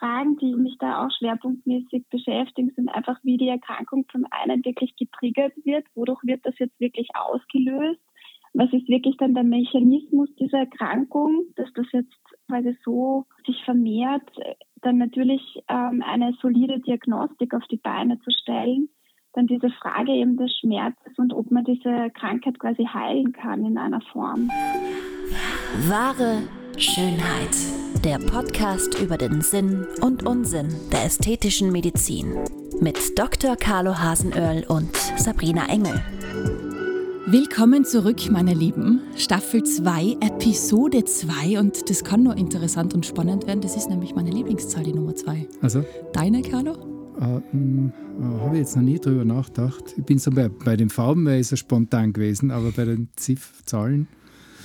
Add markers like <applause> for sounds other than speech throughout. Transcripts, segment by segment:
Fragen, die mich da auch schwerpunktmäßig beschäftigen, sind einfach, wie die Erkrankung von einem wirklich getriggert wird, wodurch wird das jetzt wirklich ausgelöst, was ist wirklich dann der Mechanismus dieser Erkrankung, dass das jetzt quasi so sich vermehrt, dann natürlich ähm, eine solide Diagnostik auf die Beine zu stellen, dann diese Frage eben des Schmerzes und ob man diese Krankheit quasi heilen kann in einer Form. Wahre Schönheit. Der Podcast über den Sinn und Unsinn der ästhetischen Medizin. Mit Dr. Carlo Hasenöhrl und Sabrina Engel. Willkommen zurück, meine Lieben. Staffel 2, Episode 2. Und das kann nur interessant und spannend werden. Das ist nämlich meine Lieblingszahl, die Nummer 2. Also? Deine, Carlo? Äh, Habe ich jetzt noch nie drüber nachgedacht. Ich bin so bei, bei den Farben wäre ich so spontan gewesen, aber bei den Ziff-Zahlen.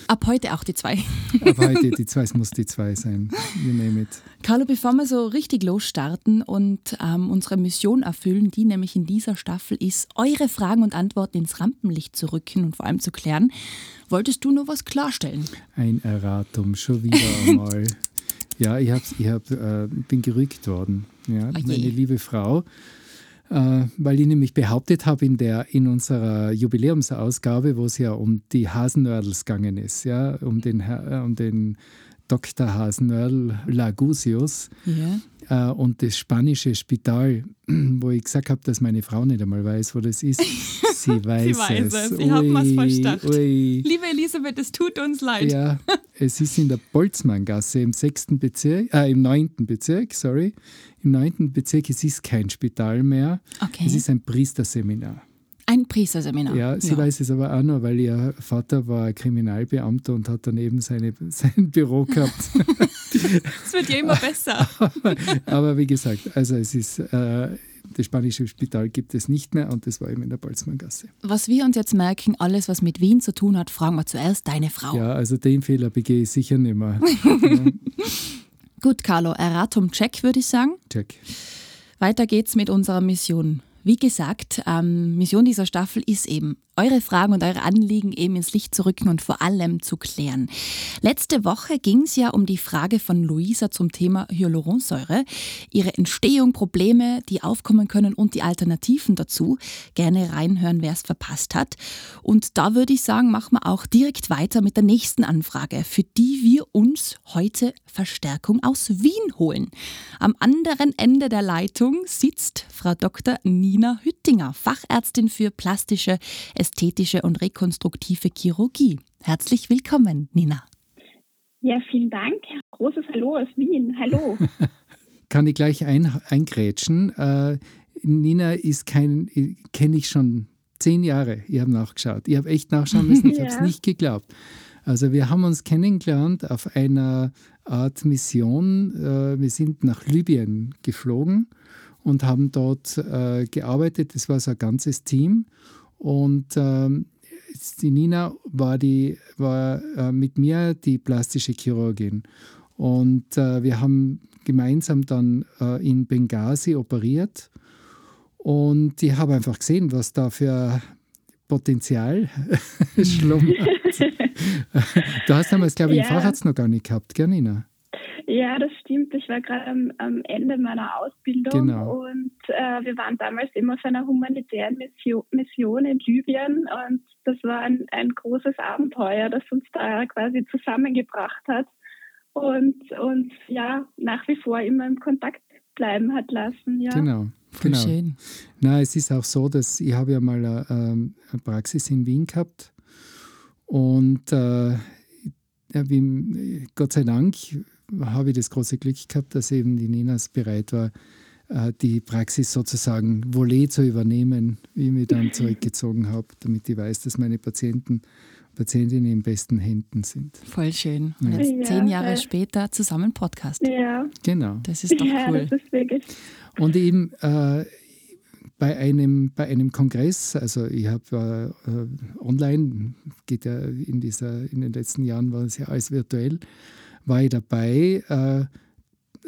Ab heute auch die zwei. <laughs> Ab heute die zwei, es muss die zwei sein. You name it. Carlo, bevor wir so richtig losstarten und ähm, unsere Mission erfüllen, die nämlich in dieser Staffel ist, eure Fragen und Antworten ins Rampenlicht zu rücken und vor allem zu klären, wolltest du nur was klarstellen? Ein Erratum, schon wieder <laughs> einmal. ja, ich, hab's, ich hab, äh, bin gerügt worden. Ja, Oh je. meine liebe Frau. Äh, weil ich nämlich behauptet habe in, der, in unserer Jubiläumsausgabe, wo es ja um die Hasenördels gegangen ist, ja, um den, Herr- äh, um den Dr. Hasenördl Lagusius Ja. äh, und das spanische Spital, <clears throat> wo ich gesagt habe, dass meine Frau nicht einmal weiß, wo das ist. <laughs> Sie weiß, weiß es. es. Ich hab mir's Ui, verstacht. ui. Liebe Elisabeth, es tut uns leid. Ja, es ist in der Boltzmanngasse im sechsten Bezirk, äh, im neunten Bezirk, sorry. Im neunten Bezirk, es ist kein Spital mehr. Okay. Es ist ein Priesterseminar. Ein Priesterseminar. Ja, sie weiß es aber auch noch, weil ihr Vater war Kriminalbeamter und hat daneben seine, <laughs> sein Büro gehabt. Es wird ja immer besser. <laughs> aber wie gesagt, also es ist, äh, das spanische Spital gibt es nicht mehr und das war eben in der Boltzmanngasse. Was wir uns jetzt merken, alles, was mit Wien zu tun hat, fragen wir zuerst deine Frau. Ja, also den Fehler begehe ich sicher nicht mehr. <laughs> Gut, Carlo, Erratum-Check, würde ich sagen. Check. Weiter geht's mit unserer Mission. Wie gesagt, ähm, Mission dieser Staffel ist eben, eure Fragen und eure Anliegen eben ins Licht zu rücken und vor allem zu klären. Letzte Woche ging es ja um die Frage von Luisa zum Thema Hyaluronsäure, ihre Entstehung, Probleme, die aufkommen können und die Alternativen dazu. Gerne reinhören, wer es verpasst hat. Und da würde ich sagen, machen wir auch direkt weiter mit der nächsten Anfrage, für die wir uns heute Verstärkung aus Wien holen. Am anderen Ende der Leitung sitzt Frau Dr. Nina Hüttinger, Fachärztin für plastische, ästhetische und rekonstruktive Chirurgie. Herzlich willkommen, Nina. Ja, vielen Dank. Großes Hallo aus Wien. Hallo. <laughs> Kann ich gleich ein, eingrätschen. Äh, Nina ist kein, kenne ich schon zehn Jahre. Ich habe nachgeschaut. Ich habe echt nachschauen müssen. Ich <laughs> habe es Ja. nicht geglaubt. Also wir haben uns kennengelernt auf einer Art Mission. Äh, wir sind nach Libyen geflogen und haben dort äh, gearbeitet. Das war so ein ganzes Team. Und ähm, die Nina war, die, war äh, mit mir die plastische Chirurgin. Und äh, wir haben gemeinsam dann äh, in Benghazi operiert. Und ich habe einfach gesehen, was da für Potenzial <laughs> schlummert. <laughs> du hast damals, glaube ich, Ja. Facharzt noch gar nicht gehabt, gell, Nina? Ja, das stimmt. Ich war gerade am, am Ende meiner Ausbildung Genau. und äh, wir waren damals immer auf einer humanitären Mission, Mission in Libyen und das war ein, ein großes Abenteuer, das uns da quasi zusammengebracht hat und uns ja nach wie vor immer im Kontakt bleiben hat lassen. Ja. Genau. Genau. schön. Na, es ist auch so, dass ich habe ja mal eine, ähm, eine Praxis in Wien gehabt und äh, ja, wie, Gott sei Dank habe ich das große Glück gehabt, dass eben die Ninas bereit war, äh, die Praxis sozusagen Volley zu übernehmen, wie ich mich dann <laughs> zurückgezogen habe, damit ich weiß, dass meine Patienten Patientinnen in besten Händen sind. Voll schön. Und Ja. jetzt Ja, zehn Jahre voll. später zusammen Podcast. Ja, Genau. Das ist doch ja cool. das ist wirklich. Und eben äh, bei, einem, bei einem Kongress, also ich habe äh, äh, online, geht ja in, dieser, in den letzten Jahren war es ja alles virtuell, war ich dabei, äh,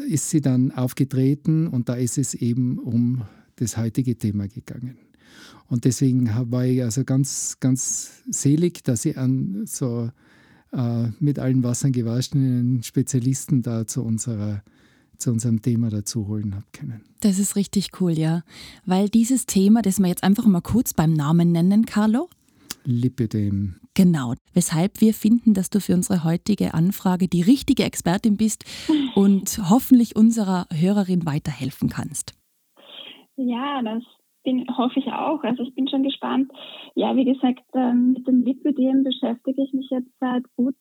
ist sie dann aufgetreten und da ist es eben um das heutige Thema gegangen. Und deswegen war ich also ganz, ganz selig, dass ich an so äh, mit allen Wassern gewaschenen Spezialisten da zu unserer zu unserem Thema dazu holen habe können. Das ist richtig cool, ja. Weil dieses Thema, das wir jetzt einfach mal kurz beim Namen nennen, Carlo. Lipidem. Genau, weshalb wir finden, dass du für unsere heutige Anfrage die richtige Expertin bist und <laughs> hoffentlich unserer Hörerin weiterhelfen kannst. Ja, das bin, hoffe ich auch. Also ich bin schon gespannt. Ja, wie gesagt, ähm, mit dem Lipidem beschäftige ich mich jetzt seit gut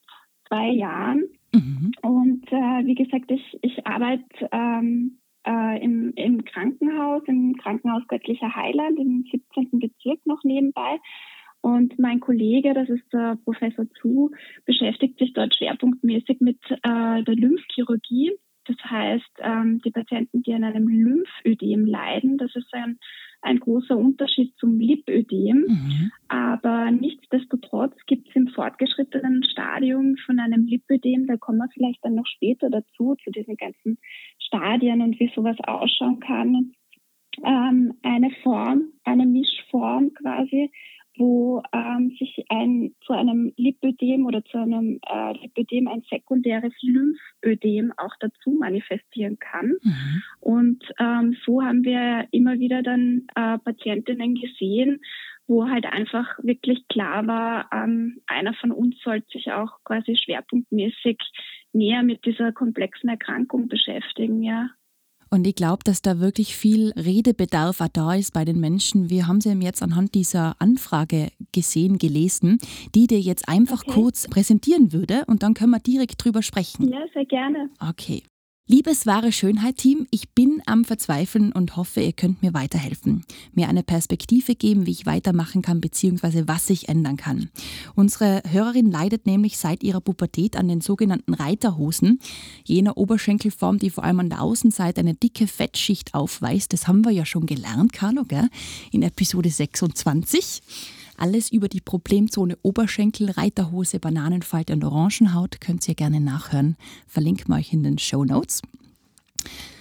zwei Jahren. Mhm. Und äh, wie gesagt, ich, ich arbeite ähm, äh, im, im Krankenhaus, im Krankenhaus Göttlicher Heiland, im 17. Bezirk noch nebenbei. Und mein Kollege, das ist der Professor Zu, beschäftigt sich dort schwerpunktmäßig mit äh, der Lymphchirurgie. Das heißt, ähm, die Patienten, die an einem Lymphödem leiden, das ist ein, ein großer Unterschied zum Lipödem. Mhm. Aber nichtsdestotrotz gibt es im fortgeschrittenen Stadium von einem Lipödem, da kommen wir vielleicht dann noch später dazu, zu diesen ganzen Stadien und wie sowas ausschauen kann, ähm, eine Form, eine Mischform quasi, wo ähm, sich ein zu einem Lipödem oder zu einem äh, Lipödem ein sekundäres Lymphödem auch dazu manifestieren kann. Mhm. Und ähm, so haben wir immer wieder dann äh, Patientinnen gesehen, wo halt einfach wirklich klar war, ähm, einer von uns sollte sich auch quasi schwerpunktmäßig näher mit dieser komplexen Erkrankung beschäftigen, ja. Und ich glaube, dass da wirklich viel Redebedarf auch da ist bei den Menschen. Wir haben sie jetzt anhand dieser Anfrage gesehen, gelesen, die dir jetzt einfach okay. kurz präsentieren würde und dann können wir direkt drüber sprechen. Ja, sehr gerne. Okay. Liebes wahre Schönheit-Team, ich bin am Verzweifeln und hoffe, ihr könnt mir weiterhelfen, mir eine Perspektive geben, wie ich weitermachen kann bzw. was ich ändern kann. Unsere Hörerin leidet nämlich seit ihrer Pubertät an den sogenannten Reiterhosen, jener Oberschenkelform, die vor allem an der Außenseite eine dicke Fettschicht aufweist. Das haben wir ja schon gelernt, Carlo, gell? in Episode 26. Alles über die Problemzone Oberschenkel, Reiterhose, Bananenfalte und Orangenhaut könnt ihr gerne nachhören. Verlinken wir euch in den Show Notes.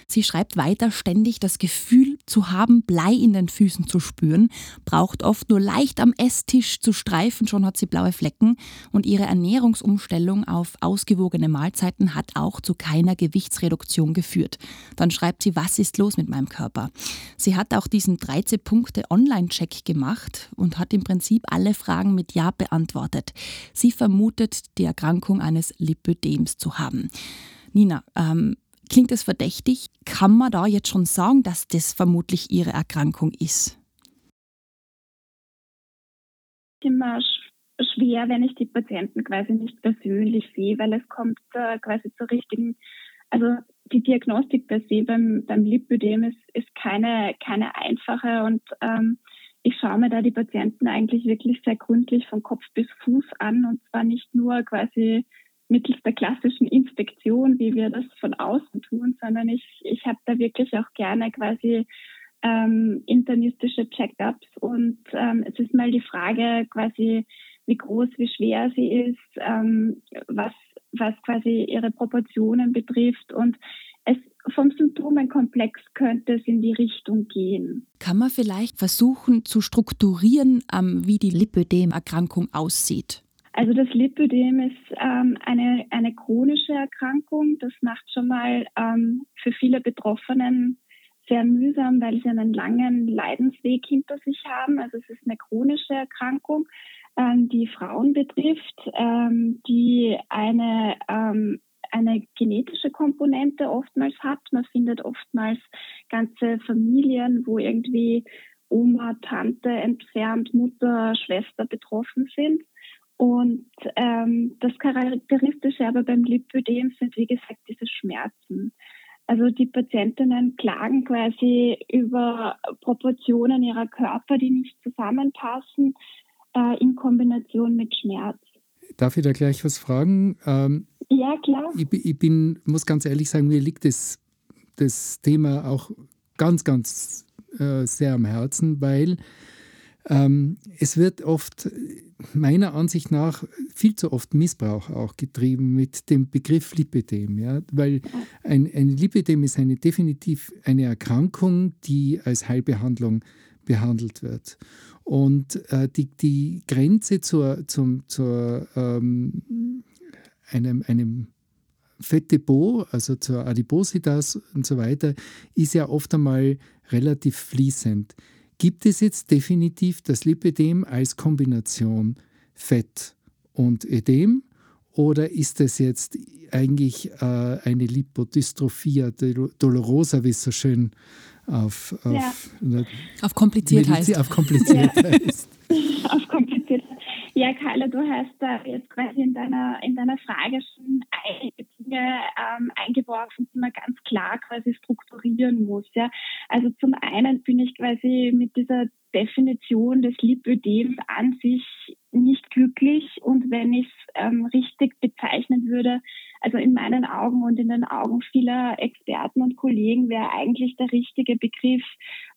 Sie schreibt weiter, ständig das Gefühl zu haben, Blei in den Füßen zu spüren, braucht oft nur leicht am Esstisch zu streifen, schon hat sie blaue Flecken und ihre Ernährungsumstellung auf ausgewogene Mahlzeiten hat auch zu keiner Gewichtsreduktion geführt. Dann schreibt sie, was ist los mit meinem Körper? Sie hat auch diesen 13 Punkte Online-Check gemacht und hat im Prinzip alle Fragen mit Ja beantwortet. Sie vermutet, die Erkrankung eines Lipödems zu haben. Nina, ähm, Klingt es verdächtig? Kann man da jetzt schon sagen, dass das vermutlich Ihre Erkrankung ist? Immer schwer, wenn ich die Patienten quasi nicht persönlich sehe, weil es kommt äh, quasi zur richtigen, also die Diagnostik per se beim, beim Lipödem ist, ist keine, keine einfache und ähm, ich schaue mir da die Patienten eigentlich wirklich sehr gründlich von Kopf bis Fuß an und zwar nicht nur quasi mittels der klassischen Inspektion, wie wir das von außen tun, sondern ich, ich habe da wirklich auch gerne quasi ähm, internistische Check-ups und ähm, es ist mal die Frage quasi, wie groß, wie schwer sie ist, ähm, was, was quasi ihre Proportionen betrifft und es vom Symptomenkomplex könnte es in die Richtung gehen. Kann man vielleicht versuchen zu strukturieren, ähm, wie die Lipödem-Erkrankung aussieht? Also das Lipödem ist ähm, eine, eine chronische Erkrankung. Das macht schon mal ähm, für viele Betroffenen sehr mühsam, weil sie einen langen Leidensweg hinter sich haben. Also es ist eine chronische Erkrankung, ähm, die Frauen betrifft, ähm, die eine, ähm, eine genetische Komponente oftmals hat. Man findet oftmals ganze Familien, wo irgendwie Oma, Tante entfernt, Mutter, Schwester betroffen sind. Und ähm, das Charakteristische aber beim Lipödem sind, wie gesagt, diese Schmerzen. Also die Patientinnen klagen quasi über Proportionen ihrer Körper, die nicht zusammenpassen, äh, in Kombination mit Schmerz. Darf ich da gleich was fragen? Ähm, ja, klar. Ich, ich, bin, muss ganz ehrlich sagen, mir liegt das, das Thema auch ganz, ganz äh, sehr am Herzen, weil ähm, es wird oft, meiner Ansicht nach, viel zu oft Missbrauch auch getrieben mit dem Begriff Lipidem. Ja? Weil ein, ein Lipidem ist eine, definitiv eine Erkrankung, die als Heilbehandlung behandelt wird. Und äh, die, die Grenze zur, zum, zur, ähm, einem, einem Fettdepot, also zur Adipositas und so weiter, ist ja oft einmal relativ fließend. Gibt es jetzt definitiv das Lipödem als Kombination Fett und Ödem oder ist es jetzt eigentlich äh, eine Lipodystrophia dolorosa, wie es so schön auf, auf, ja. auf kompliziert Mediz heißt? Auf kompliziert heißt. <laughs> auf kompliziert. Ja, Carla, du hast da jetzt quasi in deiner, in deiner Frage schon einige Dinge ähm, eingeworfen, die man ganz klar quasi strukturieren muss. Ja. Also zum einen bin ich quasi mit dieser Definition des Lipödems an sich nicht glücklich und wenn ich es ähm, richtig bezeichnen würde, also in meinen Augen und in den Augen vieler Experten und Kollegen wäre eigentlich der richtige Begriff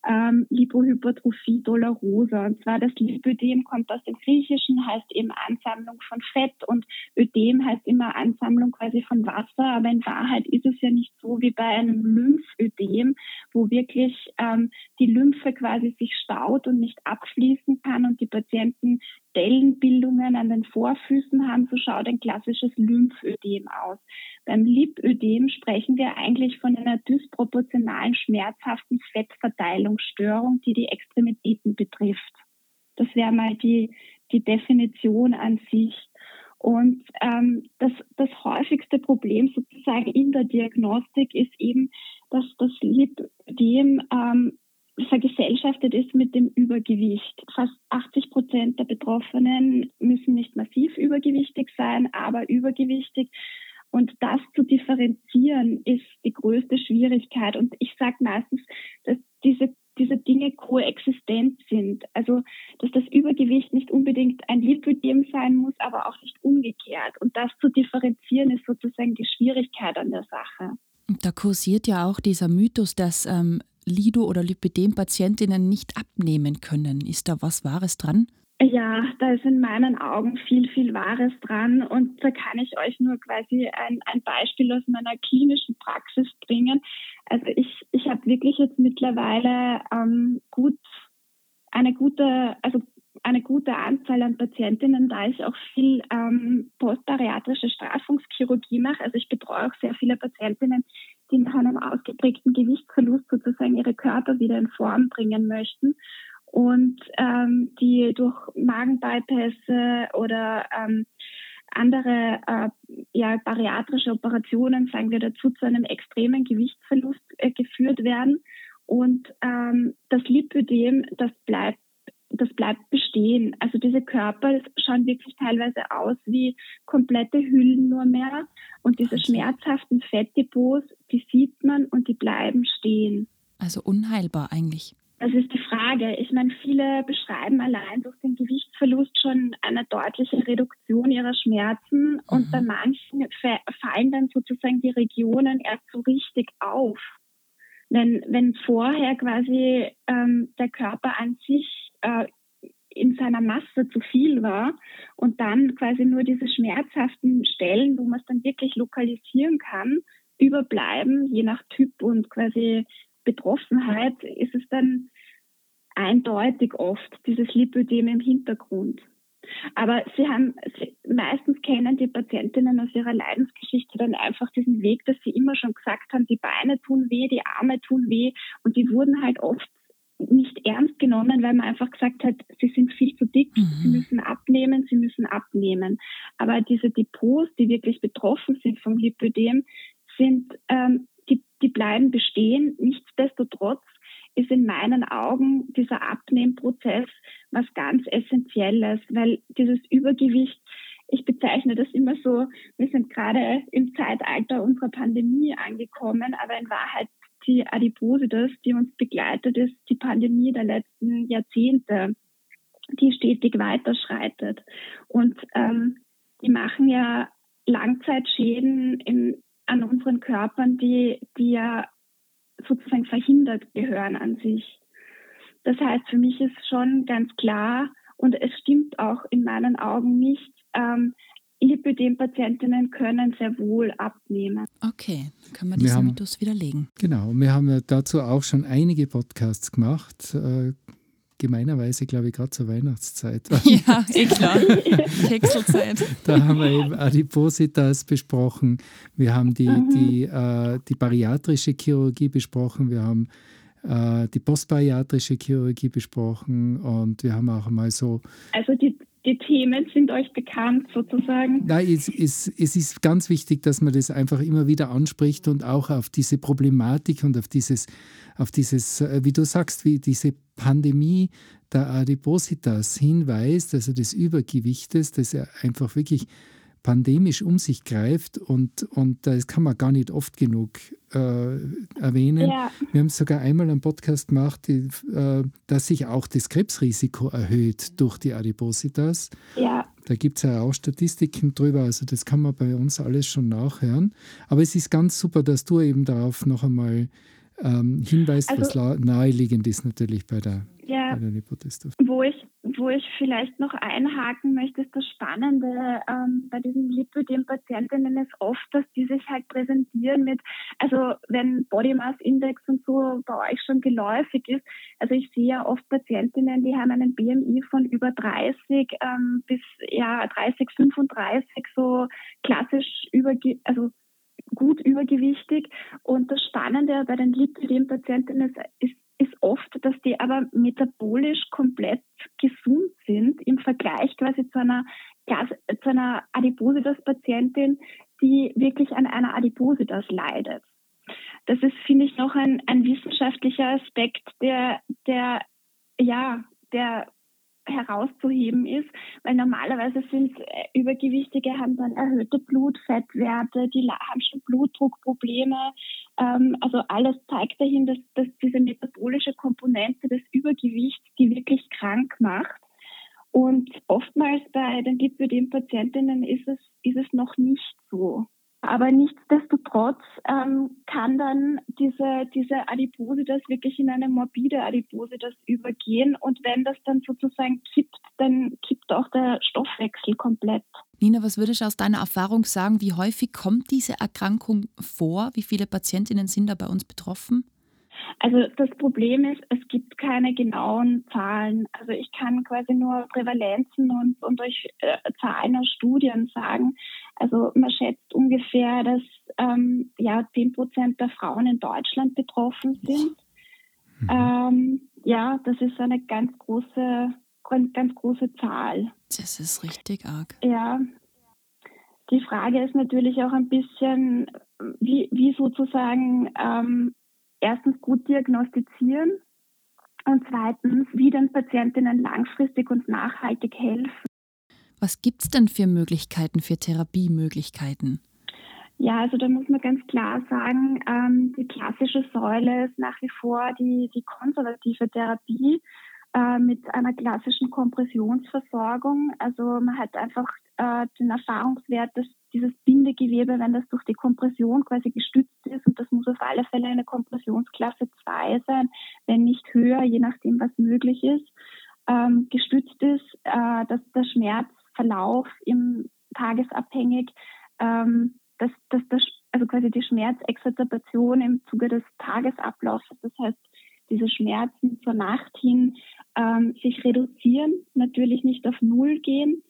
ähm, Lipohypertrophie dolorosa. Und zwar das Lipödem kommt aus dem Griechischen, heißt eben Ansammlung von Fett und Ödem heißt immer Ansammlung quasi von Wasser. Aber in Wahrheit ist es ja nicht so wie bei einem Lymphödem, wo wirklich ähm, die Lymphe quasi sich staut und nicht abfließen kann und die Patienten Dellenbildungen an den Vorfüßen haben, so schaut ein klassisches Lymphödem aus. Beim Lipödem sprechen wir eigentlich von einer dysproportionalen, schmerzhaften Fettverteilungsstörung, die die Extremitäten betrifft. Das wäre mal die, die Definition an sich. Und ähm, das, das häufigste Problem sozusagen in der Diagnostik ist eben, dass das Lipödem ähm, vergesellschaftet ist mit dem Übergewicht. Fast 80 Prozent der Betroffenen müssen nicht massiv übergewichtig sein, aber übergewichtig. Und das zu differenzieren ist die größte Schwierigkeit. Und ich sage meistens, dass diese, diese Dinge koexistent sind. Also, dass das Übergewicht nicht unbedingt ein Lipödem sein muss, aber auch nicht umgekehrt. Und das zu differenzieren ist sozusagen die Schwierigkeit an der Sache. Da kursiert ja auch dieser Mythos, dass ähm, Lido- oder Lipidem-Patientinnen nicht abnehmen können. Ist da was Wahres dran? Ja, da ist in meinen Augen viel, viel Wahres dran. Und da kann ich euch nur quasi ein, ein Beispiel aus meiner klinischen Praxis bringen. Also ich, ich habe wirklich jetzt mittlerweile ähm, gut eine gute, also eine gute Anzahl an Patientinnen, da ich auch viel ähm, postbariatrische Straffungschirurgie mache. Also ich betreue auch sehr viele Patientinnen, die nach einem ausgeprägten Gewichtsverlust sozusagen ihre Körper wieder in Form bringen möchten und ähm, die durch Magenbypässe oder ähm, andere äh, ja, bariatrische Operationen, sagen wir dazu, zu einem extremen Gewichtsverlust äh, geführt werden. Und ähm, das Lipödem, das bleibt das bleibt bestehen. Also diese Körper schauen wirklich teilweise aus wie komplette Hüllen nur mehr. Und diese schmerzhaften Fettdepots, die sieht man und die bleiben stehen. Also unheilbar eigentlich. Das ist die Frage. Ich meine, viele beschreiben allein durch den Gewichtsverlust schon eine deutliche Reduktion ihrer Schmerzen mhm. und bei manchen fallen dann sozusagen die Regionen erst so richtig auf. Wenn, wenn vorher quasi ähm, der Körper an sich äh, in seiner Masse zu viel war und dann quasi nur diese schmerzhaften Stellen, wo man es dann wirklich lokalisieren kann, überbleiben, je nach Typ und quasi Betroffenheit, ist es dann eindeutig oft dieses Lipödem im Hintergrund. Aber sie haben, sie, meistens kennen die Patientinnen aus ihrer Leidensgeschichte dann einfach diesen Weg, dass sie immer schon gesagt haben, die Beine tun weh, die Arme tun weh und die wurden halt oft nicht ernst genommen, weil man einfach gesagt hat, sie sind viel zu dick, mhm. sie müssen abnehmen, sie müssen abnehmen. Aber diese Depots, die wirklich betroffen sind vom Lipödem, sind, ähm, die, die bleiben bestehen. Nichtsdestotrotz ist in meinen Augen dieser Abnehmprozess was ganz Essentielles, weil dieses Übergewicht ich bezeichne das immer so, wir sind gerade im Zeitalter unserer Pandemie angekommen, aber in Wahrheit die Adipositas, die uns begleitet, ist die Pandemie der letzten Jahrzehnte, die stetig weiterschreitet. Und ähm, die machen ja Langzeitschäden in, an unseren Körpern, die, die ja sozusagen verhindert gehören an sich. Das heißt, für mich ist schon ganz klar, und es stimmt auch in meinen Augen nicht, ähm, Lipödem-Patientinnen können sehr wohl abnehmen. Okay, kann man diesen Mythos widerlegen. Genau, wir haben ja dazu auch schon einige Podcasts gemacht. Äh, gemeinerweise, glaube ich, gerade zur Weihnachtszeit. <laughs> Ja, <laughs> eh klar. Kekselzeit. Da haben wir eben Adipositas besprochen. Wir haben die, mhm. die, äh, die bariatrische Chirurgie besprochen. Wir haben äh, die postbariatrische Chirurgie besprochen und wir haben auch mal so. Also die die Themen sind euch bekannt sozusagen? Nein, es, es, es ist ganz wichtig, dass man das einfach immer wieder anspricht und auch auf diese Problematik und auf dieses, auf dieses, äh, wie du sagst, wie diese Pandemie der Adipositas hinweist, also des Übergewichtes, das ja einfach wirklich pandemisch um sich greift und, und das kann man gar nicht oft genug äh, erwähnen. Ja. Wir haben sogar einmal einen Podcast gemacht, die, äh, dass sich auch das Krebsrisiko erhöht durch die Adipositas. Ja. Da gibt es ja auch Statistiken drüber, also das kann man bei uns alles schon nachhören. Aber es ist ganz super, dass du eben darauf noch einmal ähm, hinweist, also, was naheliegend ist natürlich bei der, ja. Wo ich wo ich vielleicht noch einhaken möchte, ist das Spannende ähm, bei diesen Lipödem-Patientinnen ist oft, dass die sich halt präsentieren mit, also wenn Body Mass Index und so bei euch schon geläufig ist, also ich sehe ja oft Patientinnen, die haben einen BMI von über 30 ähm, bis ja 30, 35, so klassisch über, also gut übergewichtig. Und das Spannende bei den Lipödem-Patientinnen ist, ist ist oft, dass die aber metabolisch komplett gesund sind im Vergleich quasi zu einer, zu einer Adipositas-Patientin, die wirklich an einer Adipositas leidet. Das ist, finde ich, noch ein, ein wissenschaftlicher Aspekt, der, der, ja, der herauszuheben ist, weil normalerweise sind äh, Übergewichtige haben dann erhöhte Blutfettwerte, die haben schon Blutdruckprobleme. Ähm, also alles zeigt dahin, dass, dass diese metabolische Komponente des Übergewichts die wirklich krank macht. Und oftmals bei den Lipödem-Patientinnen ist es, ist es noch nicht so. Aber nichtsdestotrotz ähm, kann dann diese, diese Adipositas wirklich in eine morbide Adipositas übergehen. Und wenn das dann sozusagen kippt, dann kippt auch der Stoffwechsel komplett. Nina, was würdest du aus deiner Erfahrung sagen? Wie häufig kommt diese Erkrankung vor? Wie viele Patientinnen sind da bei uns betroffen? Also das Problem ist, es gibt keine genauen Zahlen. Also ich kann quasi nur Prävalenzen und, und durch äh, Zahlen aus Studien sagen. Also man schätzt ungefähr, dass ähm, ja 10 Prozent der Frauen in Deutschland betroffen sind. Mhm. Ähm, ja, das ist eine ganz große, ganz große Zahl. Das ist richtig arg. Ja. Die Frage ist natürlich auch ein bisschen, wie, wie sozusagen ähm, erstens gut diagnostizieren und zweitens, wie den Patientinnen langfristig und nachhaltig helfen. Was gibt es denn für Möglichkeiten, für Therapiemöglichkeiten? Ja, also da muss man ganz klar sagen, ähm, die klassische Säule ist nach wie vor die, die konservative Therapie äh, mit einer klassischen Kompressionsversorgung. Also man hat einfach äh, den Erfahrungswert, dass dieses Bindegewebe, wenn das durch die Kompression quasi gestützt ist, und das muss auf alle Fälle eine Kompressionsklasse 2 sein, wenn nicht höher, je nachdem, was möglich ist, ähm, gestützt ist, äh, dass der Schmerzverlauf im tagesabhängig, ähm, dass, dass das, also quasi die Schmerzexazerbation im Zuge des Tagesablaufs, das heißt, diese Schmerzen zur Nacht hin ähm, sich reduzieren, natürlich nicht auf Null gehen.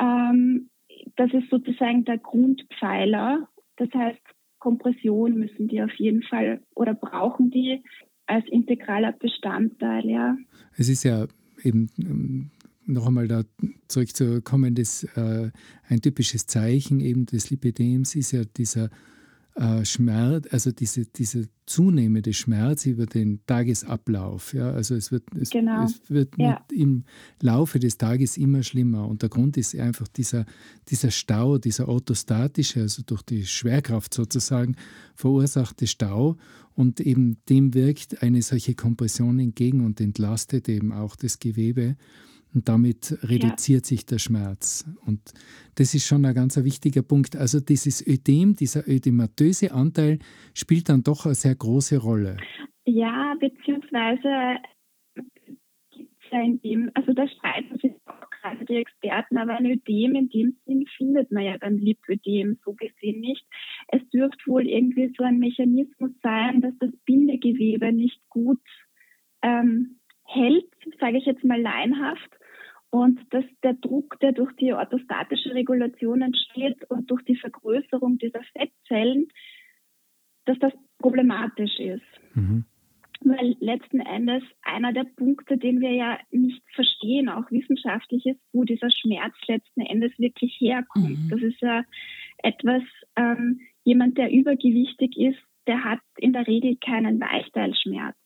Ähm, das ist sozusagen der Grundpfeiler. Das heißt, Kompression müssen die auf jeden Fall oder brauchen die als integraler Bestandteil, ja. Es ist ja eben ähm, noch einmal da zurückzukommen, das, äh, ein typisches Zeichen eben des Lipidems ist ja dieser äh, Schmerz, also diese, diese zunehmende Schmerz über den Tagesablauf. Ja? Also es wird, es, genau. es wird ja. im Laufe des Tages immer schlimmer. Und der Grund ist einfach dieser, dieser Stau, dieser orthostatische, also durch die Schwerkraft sozusagen verursachte Stau. Und eben dem wirkt eine solche Kompression entgegen und entlastet eben auch das Gewebe. Und damit reduziert ja. sich der Schmerz. Und das ist schon ein ganz wichtiger Punkt. Also dieses Ödem, dieser ödematöse Anteil spielt dann doch eine sehr große Rolle. Ja, beziehungsweise in dem, also da streiten sich auch gerade die Experten, aber ein Ödem in dem Sinn findet man ja beim Lipödem so gesehen nicht. Es dürfte wohl irgendwie so ein Mechanismus sein, dass das Bindegewebe nicht gut ähm, hält sage ich jetzt mal laienhaft. Und dass der Druck, der durch die orthostatische Regulation entsteht und durch die Vergrößerung dieser Fettzellen, dass das problematisch ist. Mhm. Weil letzten Endes einer der Punkte, den wir ja nicht verstehen, auch wissenschaftlich ist, wo dieser Schmerz letzten Endes wirklich herkommt. Mhm. Das ist ja etwas, ähm, jemand, der übergewichtig ist, der hat in der Regel keinen Weichteilschmerz.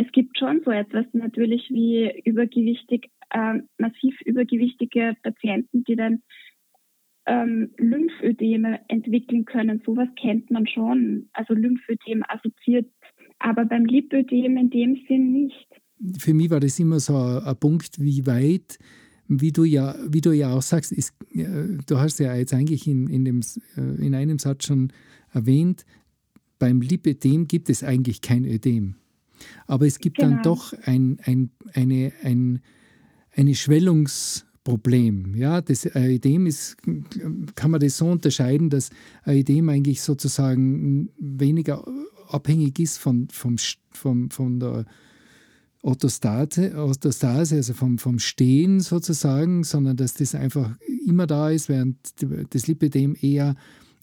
Es gibt schon so etwas natürlich wie übergewichtig, äh, massiv übergewichtige Patienten, die dann ähm, Lymphödeme entwickeln können. Sowas kennt man schon. Also Lymphödem assoziiert, aber beim Lipödem in dem Sinn nicht. Für mich war das immer so ein, Punkt, wie weit wie du ja, wie du ja auch sagst, ist, du hast ja jetzt eigentlich in, in, dem, äh, in einem Satz schon erwähnt, beim Lipödem gibt es eigentlich kein Ödem. Aber es gibt genau. dann doch ein, ein, eine, ein, eine Schwellungsproblem. Ja, das Ödem ist, kann man das so unterscheiden, dass Ödem eigentlich sozusagen weniger abhängig ist von, vom, vom, von der Orthostase, Orthostase also vom, vom Stehen sozusagen, sondern dass das einfach immer da ist, während das Lipödem eher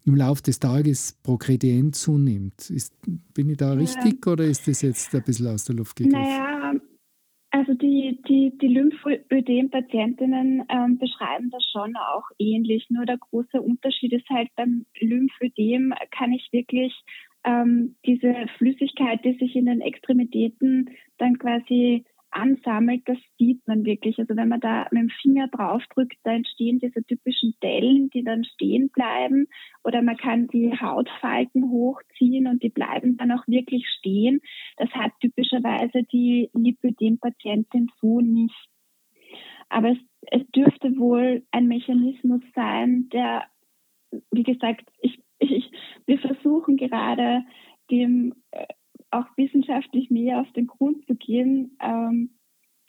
im Laufe des Tages progredient zunimmt. Ist, bin ich da ja. richtig oder ist das jetzt ein bisschen aus der Luft gegriffen? Naja, also die, die, die Lymphödem-Patientinnen ähm, beschreiben das schon auch ähnlich. Nur der große Unterschied ist halt beim Lymphödem kann ich wirklich ähm, diese Flüssigkeit, die sich in den Extremitäten dann quasi ansammelt, das sieht man wirklich. Also wenn man da mit dem Finger draufdrückt, da entstehen diese typischen Dellen, die dann stehen bleiben. Oder man kann die Hautfalten hochziehen und die bleiben dann auch wirklich stehen. Das hat typischerweise die Lipödem-Patientin so nicht. Aber es, es dürfte wohl ein Mechanismus sein, der, wie gesagt, ich, ich, wir versuchen gerade dem äh, auch wissenschaftlich mehr auf den Grund zu gehen, ähm,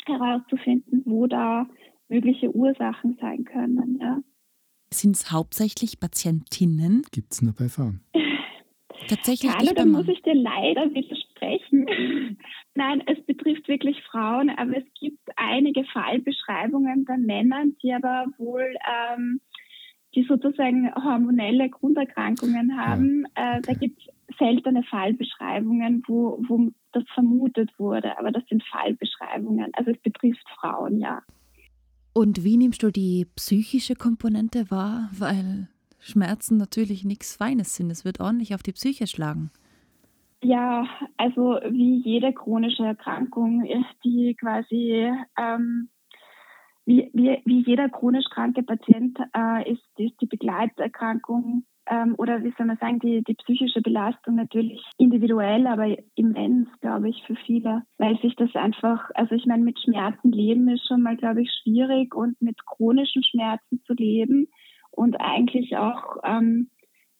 herauszufinden, wo da mögliche Ursachen sein können. Ja. Sind es hauptsächlich Patientinnen? Gibt es nur bei Frauen? <laughs> Tatsächlich Carlo, da muss ich dir leider widersprechen. <laughs> Nein, es betrifft wirklich Frauen, aber es gibt einige Fallbeschreibungen bei Männern, die aber wohl ähm, die sozusagen hormonelle Grunderkrankungen haben. Ja, okay. äh, da gibt es seltene Fallbeschreibungen, wo, wo das vermutet wurde, aber das sind Fallbeschreibungen. Also es betrifft Frauen, ja. Und wie nimmst du die psychische Komponente wahr? Weil Schmerzen natürlich nichts Feines sind. Es wird ordentlich auf die Psyche schlagen. Ja, also wie jede chronische Erkrankung ist die quasi ähm, wie, wie, wie jeder chronisch kranke Patient äh, ist, ist die Begleiterkrankung ähm, oder wie soll man sagen, die, die psychische Belastung natürlich individuell, aber immens, glaube ich, für viele, weil sich das einfach, also ich meine, mit Schmerzen leben ist schon mal, glaube ich, schwierig und mit chronischen Schmerzen zu leben und eigentlich auch ähm,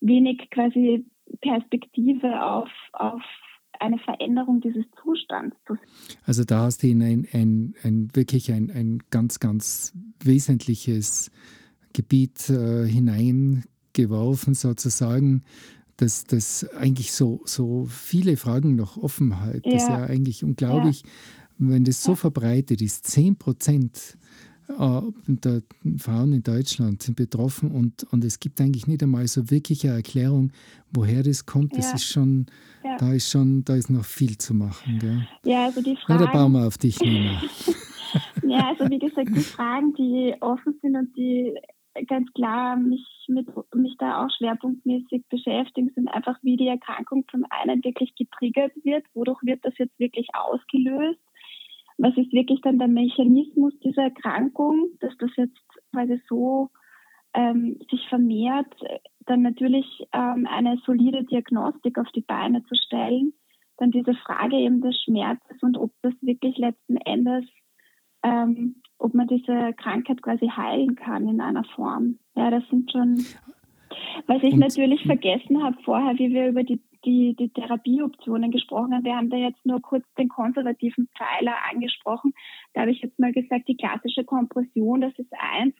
wenig quasi Perspektive auf, auf eine Veränderung dieses Zustands. Also da hast du in ein, ein, ein wirklich ein, ein ganz, ganz wesentliches Gebiet äh, hinein geworfen, sozusagen, dass das eigentlich so, so viele Fragen noch offen hat. Ja. Das ist ja eigentlich unglaublich, ja. wenn das so ja. verbreitet ist. 10 Prozent äh, der Frauen in Deutschland sind betroffen und, und es gibt eigentlich nicht einmal so wirklich eine Erklärung, woher das kommt. Das ist schon, da ist schon, da ist noch viel zu machen. Gell? Ja, also die Fragen. Ja, da bauen wir auf dich, Nina. <laughs> ja, also wie gesagt, die Fragen, die offen sind und die ganz klar mich, mit, mich da auch schwerpunktmäßig beschäftigen, sind einfach, wie die Erkrankung zum einen wirklich getriggert wird, wodurch wird das jetzt wirklich ausgelöst, was ist wirklich dann der Mechanismus dieser Erkrankung, dass das jetzt quasi so ähm, sich vermehrt, dann natürlich ähm, eine solide Diagnostik auf die Beine zu stellen, dann diese Frage eben des Schmerzes und ob das wirklich letzten Endes ähm, ob man diese Krankheit quasi heilen kann in einer Form. Ja, das sind schon, was ich und, natürlich vergessen habe vorher, wie wir über die, die, die Therapieoptionen gesprochen haben. Wir haben da jetzt nur kurz den konservativen Pfeiler angesprochen. Da habe ich jetzt mal gesagt, die klassische Kompression, das ist eins.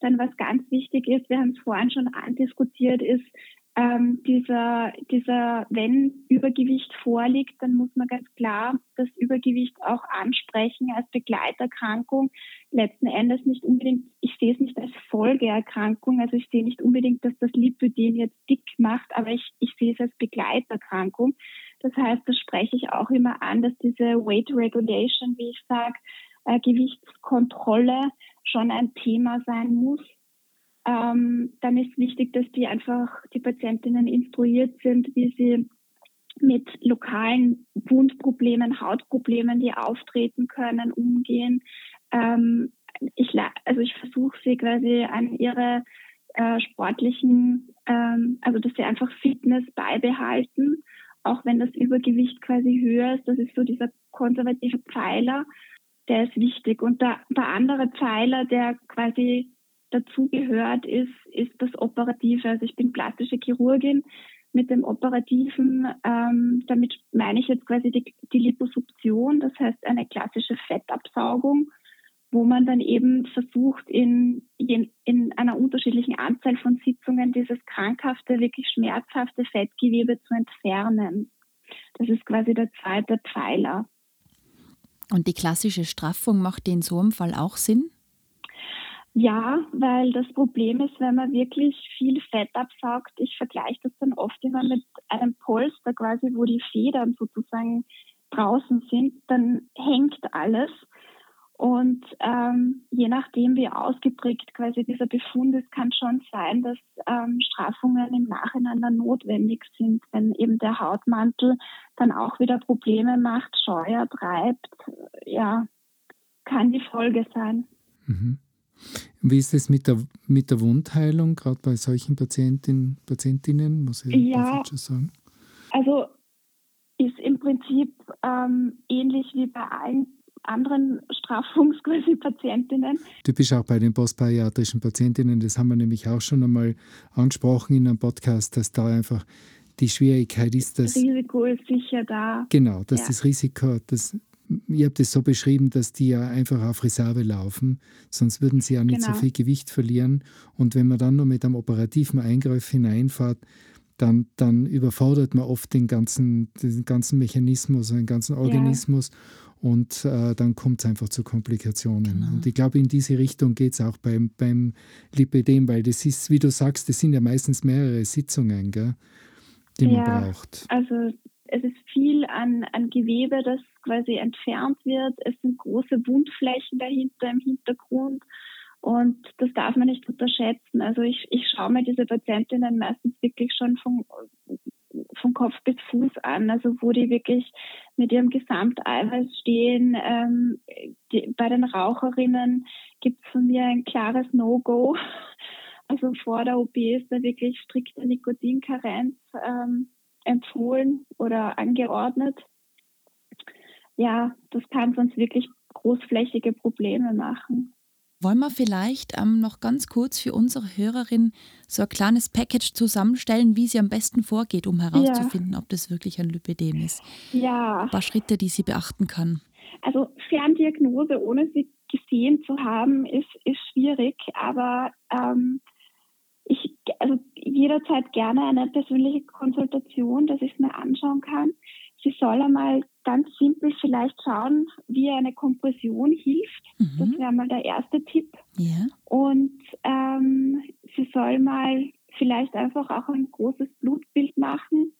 Dann was ganz wichtig ist, wir haben es vorhin schon andiskutiert, ist ähm, dieser, dieser, wenn Übergewicht vorliegt, dann muss man ganz klar das Übergewicht auch ansprechen als Begleiterkrankung. Letzten Endes nicht unbedingt, ich sehe es nicht als Folgeerkrankung, also ich sehe nicht unbedingt, dass das Lipödem jetzt dick macht, aber ich, ich sehe es als Begleiterkrankung. Das heißt, das spreche ich auch immer an, dass diese Weight Regulation, wie ich sage, äh, Gewichtskontrolle schon ein Thema sein muss ähm, dann ist wichtig, dass die einfach die Patientinnen instruiert sind, wie sie mit lokalen Wundproblemen, Hautproblemen, die auftreten können, umgehen. Ähm, ich, also ich versuche sie quasi an ihre äh, sportlichen, ähm, also dass sie einfach Fitness beibehalten, auch wenn das Übergewicht quasi höher ist. Das ist so dieser konservative Pfeiler, der ist wichtig. Und der, der andere Pfeiler, der quasi dazugehört, ist, ist das Operative. Also ich bin plastische Chirurgin mit dem Operativen. Ähm, damit meine ich jetzt quasi die, die Liposuktion, das heißt eine klassische Fettabsaugung, wo man dann eben versucht, in, in einer unterschiedlichen Anzahl von Sitzungen dieses krankhafte, wirklich schmerzhafte Fettgewebe zu entfernen. Das ist quasi der zweite Pfeiler. Und die klassische Straffung macht in so einem Fall auch Sinn? Ja, weil das Problem ist, wenn man wirklich viel Fett absaugt, ich vergleiche das dann oft immer mit einem Polster quasi, wo die Federn sozusagen draußen sind, dann hängt alles. Und ähm, je nachdem, wie ausgeprägt quasi dieser Befund ist, kann schon sein, dass ähm, Straffungen im Nachhinein dann notwendig sind, wenn eben der Hautmantel dann auch wieder Probleme macht, Scheuer treibt. Ja, kann die Folge sein. Mhm. Wie ist es mit der, mit der Wundheilung, gerade bei solchen Patientinnen, Patientinnen muss ich ja, sagen? Also ist im Prinzip ähm, ähnlich wie bei allen anderen Straffungspatientinnen. Typisch auch bei den postbariatrischen Patientinnen, das haben wir nämlich auch schon einmal angesprochen in einem Podcast, dass da einfach die Schwierigkeit ist, dass. Das Risiko ist sicher da. Genau, dass ja. das Risiko, das ihr habt es so beschrieben, dass die ja einfach auf Reserve laufen, sonst würden sie ja nicht genau. so viel Gewicht verlieren. Und wenn man dann noch mit einem operativen Eingriff hineinfährt, dann, dann überfordert man oft den ganzen, den ganzen Mechanismus, den ganzen Organismus ja. und äh, dann kommt es einfach zu Komplikationen. Genau. Und ich glaube, in diese Richtung geht es auch beim, beim Lipidem, weil das ist, wie du sagst, das sind ja meistens mehrere Sitzungen, gell, die man ja, braucht. Also es ist viel an, an Gewebe, das quasi entfernt wird. Es sind große Wundflächen dahinter im Hintergrund. Und das darf man nicht unterschätzen. Also ich, ich schaue mir diese Patientinnen meistens wirklich schon von, von Kopf bis Fuß an, also wo die wirklich mit ihrem Gesamteiweiß stehen. Ähm, die, bei den Raucherinnen gibt es von mir ein klares No-Go. Also vor der OP ist da wirklich strikte Nikotinkarenz ähm, empfohlen oder angeordnet. Ja, das kann sonst wirklich großflächige Probleme machen. Wollen wir vielleicht ähm, noch ganz kurz für unsere Hörerin so ein kleines Package zusammenstellen, wie sie am besten vorgeht, um herauszufinden, ja. ob das wirklich ein Lipidem ist? Ja. Ein paar Schritte, die sie beachten kann. Also Ferndiagnose, ohne sie gesehen zu haben, ist, ist schwierig, aber ähm, ich also jederzeit gerne eine persönliche Konsultation, dass ich es mir anschauen kann. Sie soll einmal ganz simpel vielleicht schauen, wie eine Kompression hilft. Mhm. Das wäre mal der erste Tipp. Ja. Und ähm, sie soll mal vielleicht einfach auch ein großes Blutbild machen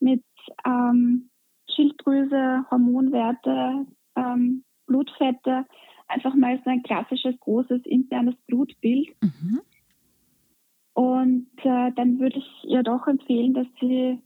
mit ähm, Schilddrüse, Hormonwerte, ähm, Blutfette. Einfach mal so ein klassisches großes internes Blutbild. Mhm. Und äh, dann würde ich ihr doch empfehlen, dass sie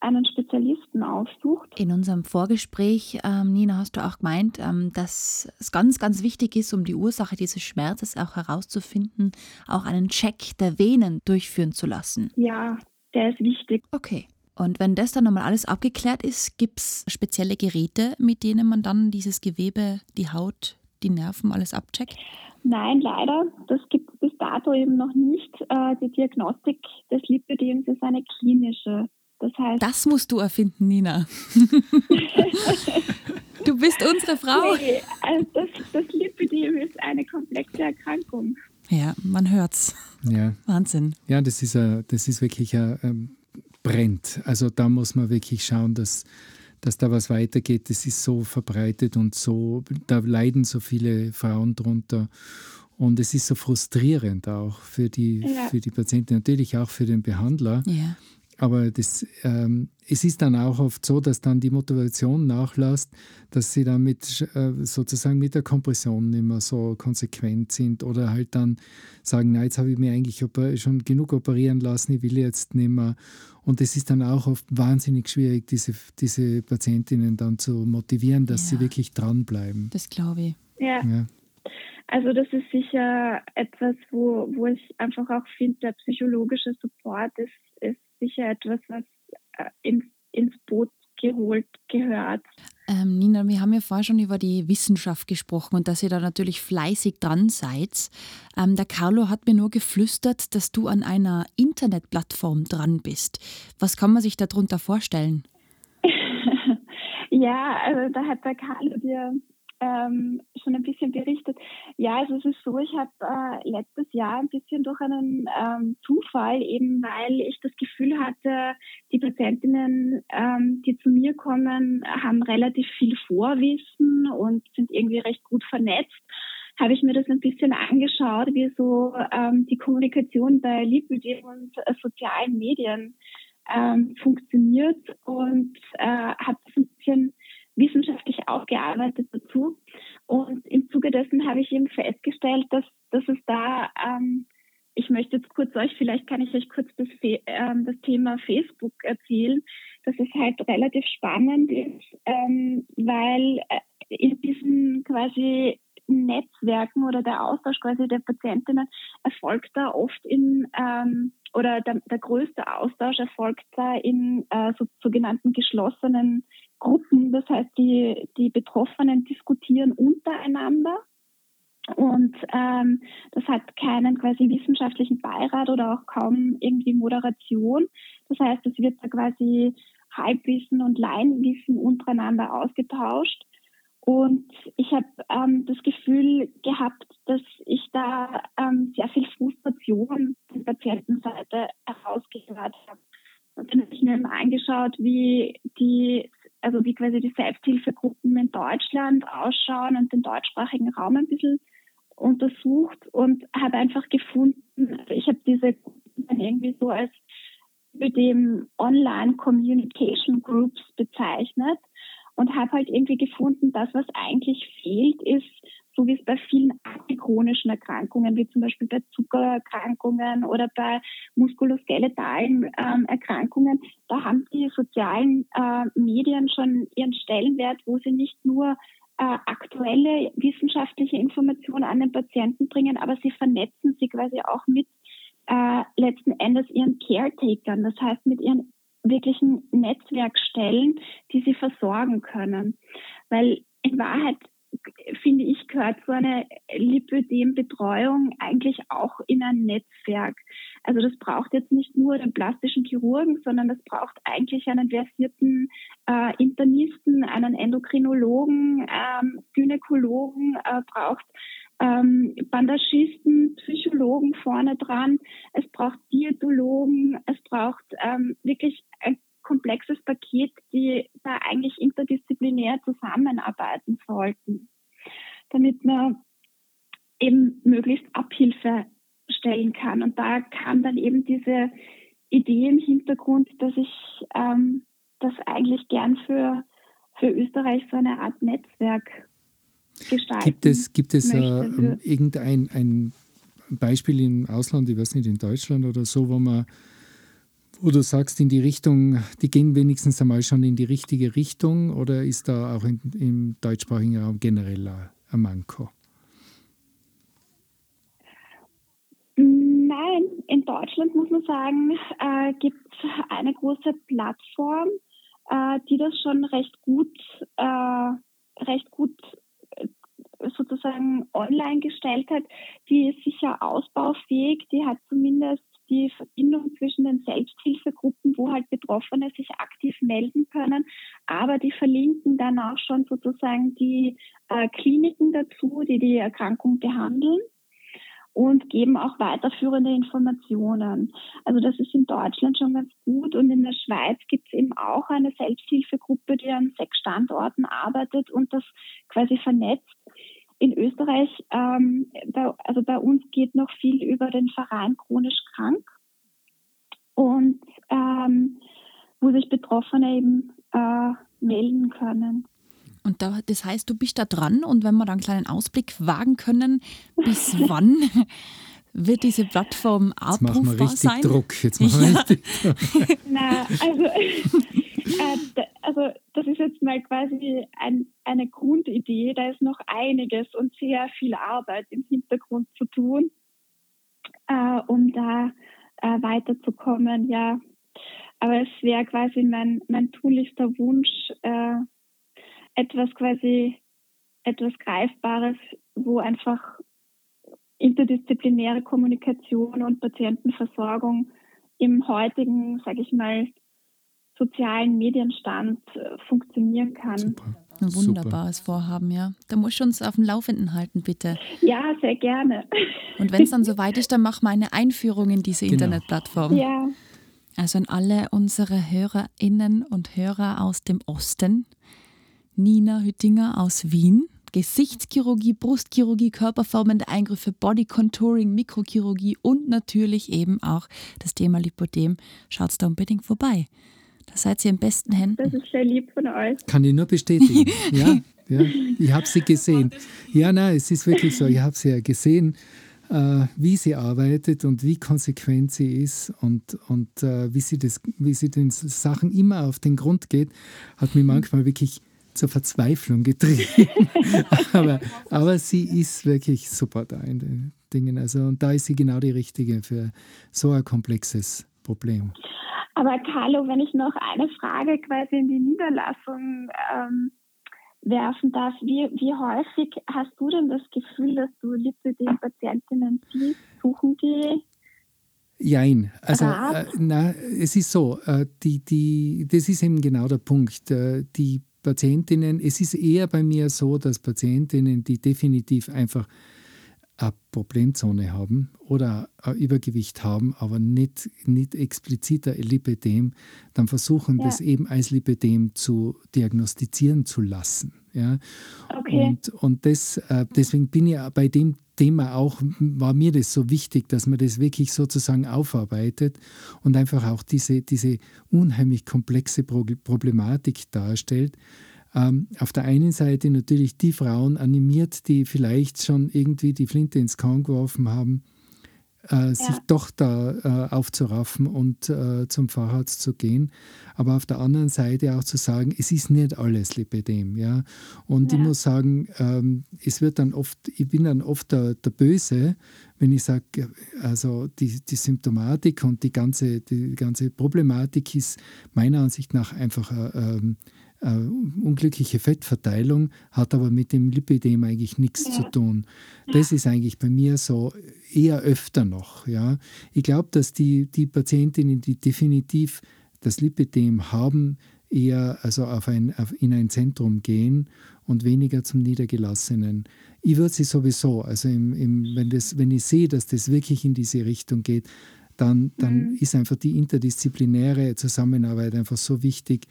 einen Spezialisten aufsucht. In unserem Vorgespräch, ähm, Nina, hast du auch gemeint, ähm, dass es ganz, ganz wichtig ist, um die Ursache dieses Schmerzes auch herauszufinden, auch einen Check der Venen durchführen zu lassen. Ja, der ist wichtig. Okay. Und wenn das dann nochmal alles abgeklärt ist, gibt es spezielle Geräte, mit denen man dann dieses Gewebe, die Haut, die Nerven alles abcheckt? Nein, leider. Das gibt es bis dato eben noch nicht. Äh, die Diagnostik des Lipödems ist eine klinische. Das heißt. Das musst du erfinden, Nina. <laughs> du bist unsere Frau. Nee, also das, das Lipödem ist eine komplexe Erkrankung. Ja, man hört's. Ja. Wahnsinn. Ja, das ist, a, das ist wirklich ein, ähm, brennt. Also da muss man wirklich schauen, dass, dass da was weitergeht. Das ist so verbreitet und so, da leiden so viele Frauen drunter. Und es ist so frustrierend auch für die, ja. für die Patienten, natürlich auch für den Behandler. Ja. Aber das, ähm, es ist dann auch oft so, dass dann die Motivation nachlässt, dass sie dann mit, äh, sozusagen mit der Kompression nicht mehr so konsequent sind oder halt dann sagen, na, jetzt habe ich mir eigentlich schon genug operieren lassen, ich will jetzt nicht mehr. Und es ist dann auch oft wahnsinnig schwierig, diese, diese Patientinnen dann zu motivieren, dass ja. sie wirklich dranbleiben. Das glaube ich. Ja. ja. Also das ist sicher etwas, wo, wo ich einfach auch finde, der psychologische Support ist, ist sicher etwas, was äh, ins, ins Boot geholt gehört. Ähm, Nina, wir haben ja vorher schon über die Wissenschaft gesprochen und dass ihr da natürlich fleißig dran seid. Ähm, der Carlo hat mir nur geflüstert, dass du an einer Internetplattform dran bist. Was kann man sich darunter vorstellen? <laughs> ja, also da hat der Carlo dir ähm, schon ein bisschen berichtet. Ja, also es ist so, ich habe äh, letztes Jahr ein bisschen durch einen ähm, Zufall, eben weil ich das Gefühl hatte, die Patientinnen, ähm, die zu mir kommen, haben relativ viel Vorwissen und sind irgendwie recht gut vernetzt habe ich mir das ein bisschen angeschaut, wie so ähm, die Kommunikation bei Lipidem und äh, sozialen Medien ähm, funktioniert und äh, habe das ein bisschen wissenschaftlich aufgearbeitet dazu. Und im Zuge dessen habe ich eben festgestellt, dass, dass es da, ähm, ich möchte jetzt kurz euch, vielleicht kann ich euch kurz das, ähm, das Thema Facebook erzählen, dass es halt relativ spannend ist, ähm, weil äh, in diesen quasi Netzwerken oder der Austausch quasi der Patientinnen erfolgt da oft in ähm, oder der, der größte Austausch erfolgt da in äh, so, sogenannten geschlossenen Gruppen. Das heißt, die, die Betroffenen diskutieren untereinander. Und ähm, das hat keinen quasi wissenschaftlichen Beirat oder auch kaum irgendwie Moderation. Das heißt, es wird da quasi Halbwissen und Laienwissen untereinander ausgetauscht. Und ich habe ähm, das Gefühl gehabt, dass ich da ähm, sehr viel Frustration von Patientenseite herausgehört habe. Und dann habe ich mir mal angeschaut, wie die, also wie quasi die Selbsthilfegruppen in Deutschland ausschauen und den deutschsprachigen Raum ein bisschen untersucht und habe einfach gefunden, also ich habe diese Gruppen dann irgendwie so als mit dem Online Communication Groups bezeichnet und habe halt irgendwie gefunden, dass was eigentlich fehlt, ist, so wie es bei vielen chronischen Erkrankungen, wie zum Beispiel bei Zuckererkrankungen oder bei muskuloskeletalen ähm, Erkrankungen, da haben die sozialen äh, Medien schon ihren Stellenwert, wo sie nicht nur äh, aktuelle wissenschaftliche Informationen an den Patienten bringen, aber sie vernetzen sie quasi auch mit äh, letzten Endes ihren Caretakern, das heißt mit ihren wirklichen Netzwerkstellen, die sie versorgen können. Weil in Wahrheit finde ich, gehört so eine Lipödem-Betreuung eigentlich auch in ein Netzwerk. Also das braucht jetzt nicht nur den plastischen Chirurgen, sondern das braucht eigentlich einen versierten äh, Internisten, einen Endokrinologen, ähm, Gynäkologen, äh, braucht ähm, Bandagisten, Psychologen vorne dran. Es braucht Diätologen, es braucht ähm, wirklich ein komplexes Paket, die da eigentlich interdisziplinär zusammenarbeiten sollten, damit man eben möglichst Abhilfe stellen kann. Und da kam dann eben diese Idee im Hintergrund, dass ich ähm, das eigentlich gern für, für Österreich so eine Art Netzwerk gestalten Gibt es, gibt es äh, irgendein ein Beispiel im Ausland, ich weiß nicht, in Deutschland oder so, wo man wo du sagst, in die Richtung, die gehen wenigstens einmal schon in die richtige Richtung oder ist da auch in, im deutschsprachigen Raum generell ein Manko? Nein, in Deutschland muss man sagen, äh, gibt es eine große Plattform, äh, die das schon recht gut, äh, recht gut sozusagen online gestellt hat, die ist sicher ausbaufähig. Die hat zumindest die Verbindung zwischen den Selbsthilfegruppen, wo halt Betroffene sich aktiv melden können, aber die verlinken dann auch schon sozusagen die äh, Kliniken dazu, die die Erkrankung behandeln. und geben auch weiterführende Informationen. Also das ist in Deutschland schon ganz gut und in der Schweiz gibt es eben auch eine Selbsthilfegruppe, die an sechs Standorten arbeitet und das quasi vernetzt. In Österreich, ähm, bei, also bei uns geht noch viel über den Verein chronisch krank und ähm, wo sich Betroffene eben äh, melden können. Und da, das heißt, du bist da dran und wenn wir da einen kleinen Ausblick wagen können, bis <laughs> wann wird diese Plattform abrufbar Jetzt machen wir richtig sein? Druck. Jetzt machen wir Ja. richtig <laughs> Druck. Na, also, äh, also das ist jetzt mal quasi ein, eine Grundidee. Da ist noch einiges und sehr viel Arbeit im Hintergrund zu tun, äh, um da äh, weiterzukommen. Ja, aber es wäre quasi mein, mein tunlichster Wunsch, äh, etwas quasi, etwas Greifbares, wo einfach interdisziplinäre Kommunikation und Patientenversorgung im heutigen, sage ich mal, sozialen Medienstand äh, funktionieren kann. Super. Ein Super. wunderbares Vorhaben, ja. Da musst du uns auf dem Laufenden halten, bitte. Ja, sehr gerne. Und wenn es dann soweit ist, dann mach mal eine Einführung in diese Genau. Internetplattform. ja, Also an alle unsere HörerInnen und Hörer aus dem Osten. Nina Hüttinger aus Wien. Gesichtschirurgie, Brustchirurgie, körperformende Eingriffe, Body Contouring, Mikrochirurgie und natürlich eben auch das Thema Lipodem. Schaut da unbedingt vorbei. Da seid ihr in besten Händen. das ist sehr lieb von euch. Kann ich nur bestätigen. <laughs> ja, ja, ich habe sie gesehen. Ja, nein, es ist wirklich so. Ich habe sie ja gesehen, äh, wie sie arbeitet und wie konsequent sie ist und, und äh, wie, sie das, wie sie den Sachen immer auf den Grund geht, hat mich manchmal wirklich zur Verzweiflung getrieben. <laughs> aber, aber sie ist wirklich super da in den Dingen. Also, und da ist sie genau die Richtige für so ein komplexes Problem. Aber Carlo, wenn ich noch eine Frage quasi in die Niederlassung ähm, werfen darf, wie, wie häufig hast du denn das Gefühl, dass du Lipidem-Patientinnen siehst? Suchen die? Jein. Also, äh, na, es ist so, äh, die, die, das ist eben genau der Punkt. Äh, die Patientinnen, es ist eher bei mir so, dass Patientinnen, die definitiv einfach eine Problemzone haben oder ein Übergewicht haben, aber nicht, nicht explizit ein Lipidem, dann versuchen, Ja. das eben als Lipidem zu diagnostizieren zu lassen. Ja? Okay. Und, und das, äh, deswegen bin ich bei dem Thema auch, war mir das so wichtig, dass man das wirklich sozusagen aufarbeitet und einfach auch diese, diese unheimlich komplexe Pro Problematik darstellt. Ähm, auf der einen Seite natürlich die Frauen animiert, die vielleicht schon irgendwie die Flinte ins Korn geworfen haben, äh, sich doch da äh, aufzuraffen und äh, zum Facharzt zu gehen. Aber auf der anderen Seite auch zu sagen, es ist nicht alles Lipidem. Ja? Und ich Ja. muss sagen, ähm, es wird dann oft, ich bin dann oft der, der Böse, wenn ich sage, also die, die Symptomatik und die ganze, die ganze Problematik ist meiner Ansicht nach einfach äh, ähm, äh, unglückliche Fettverteilung, hat aber mit dem Lipidem eigentlich nichts Ja. zu tun. Das ist eigentlich bei mir so eher öfter noch. Ja. Ich glaube, dass die, die Patientinnen, die definitiv das Lipidem haben, eher also auf ein, auf, in ein Zentrum gehen und weniger zum Niedergelassenen. Ich würde sie sowieso, also im, im, wenn, das, wenn ich sehe, dass das wirklich in diese Richtung geht, dann, dann Mhm. ist einfach die interdisziplinäre Zusammenarbeit einfach so wichtig,